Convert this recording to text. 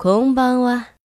こんばんは。